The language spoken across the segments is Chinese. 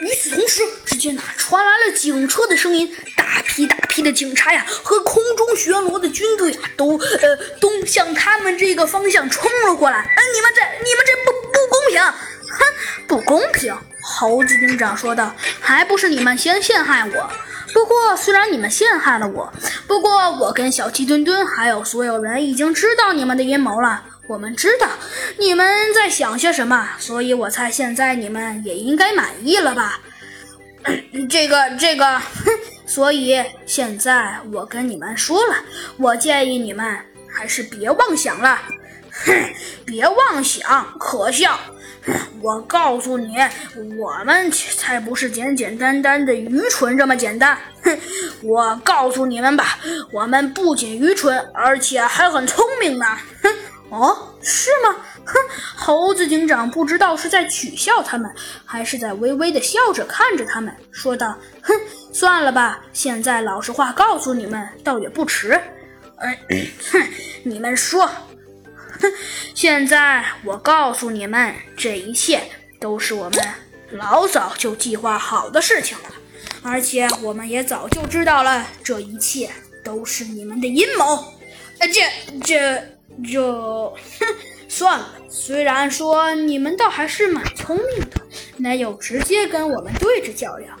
与此同时，只见呐传来了警车的声音，大批大批的警察呀和空中巡逻的军队啊都呃都向他们这个方向冲了过来。哎，你们这你们这不不公平！哼，不公平！猴子警长说道：“还不是你们先陷害我。不过虽然你们陷害了我，不过我跟小鸡墩墩还有所有人已经知道你们的阴谋了。”我们知道你们在想些什么，所以我猜现在你们也应该满意了吧？这个这个，哼！所以现在我跟你们说了，我建议你们还是别妄想了。哼，别妄想，可笑！我告诉你，我们才不是简简单单的愚蠢这么简单。哼，我告诉你们吧，我们不仅愚蠢，而且还很聪明呢。哼。哦，是吗？哼，猴子警长不知道是在取笑他们，还是在微微的笑着看着他们，说道：“哼，算了吧，现在老实话告诉你们，倒也不迟。哎，哼，你们说，哼 现在我告诉你们，这一切都是我们老早就计划好的事情了，而且我们也早就知道了，这一切都是你们的阴谋。呃，这这。”就哼，算了。虽然说你们倒还是蛮聪明的，没有直接跟我们对着较量，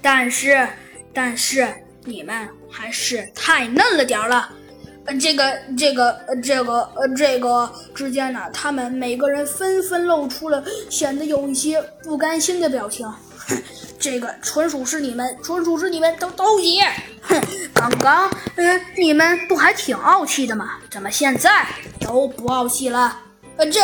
但是，但是你们还是太嫩了点儿了。呃，这个，这个，呃这个，呃，这个之间呢，他们每个人纷纷露出了显得有一些不甘心的表情。哼这个纯属是你们，纯属是你们都都急。哼，刚刚，嗯，你们不还挺傲气的吗？怎么现在都不傲气了？呃，这。